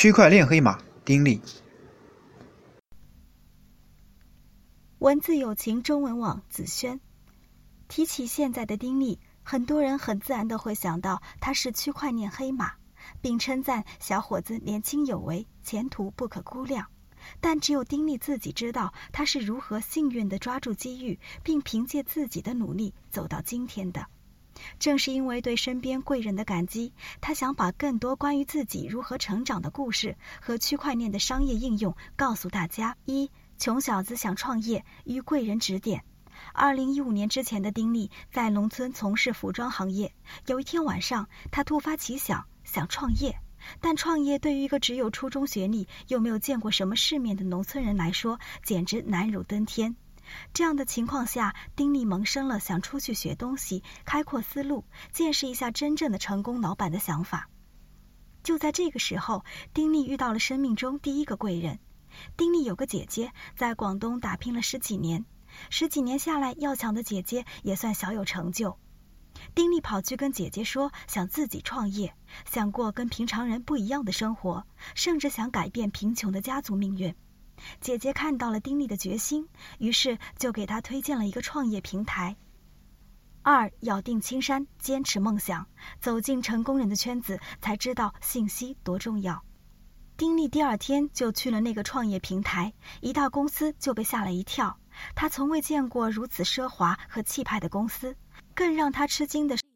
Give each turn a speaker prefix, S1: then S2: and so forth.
S1: 区块链黑马丁力。
S2: 文字有情中文网子轩。提起现在的丁力，很多人很自然的会想到他是区块链黑马，并称赞小伙子年轻有为，前途不可估量。但只有丁力自己知道他是如何幸运的抓住机遇，并凭借自己的努力走到今天的。正是因为对身边贵人的感激，他想把更多关于自己如何成长的故事和区块链的商业应用告诉大家。一穷小子想创业，与贵人指点。二零一五年之前的丁力在农村从事服装行业。有一天晚上，他突发奇想，想创业。但创业对于一个只有初中学历又没有见过什么世面的农村人来说，简直难如登天。这样的情况下，丁力萌生了想出去学东西、开阔思路、见识一下真正的成功老板的想法。就在这个时候，丁力遇到了生命中第一个贵人。丁力有个姐姐，在广东打拼了十几年，十几年下来，要强的姐姐也算小有成就。丁力跑去跟姐姐说，想自己创业，想过跟平常人不一样的生活，甚至想改变贫穷的家族命运。姐姐看到了丁力的决心，于是就给他推荐了一个创业平台。二咬定青山，坚持梦想，走进成功人的圈子，才知道信息多重要。丁力第二天就去了那个创业平台，一到公司就被吓了一跳。他从未见过如此奢华和气派的公司，更让他吃惊的是。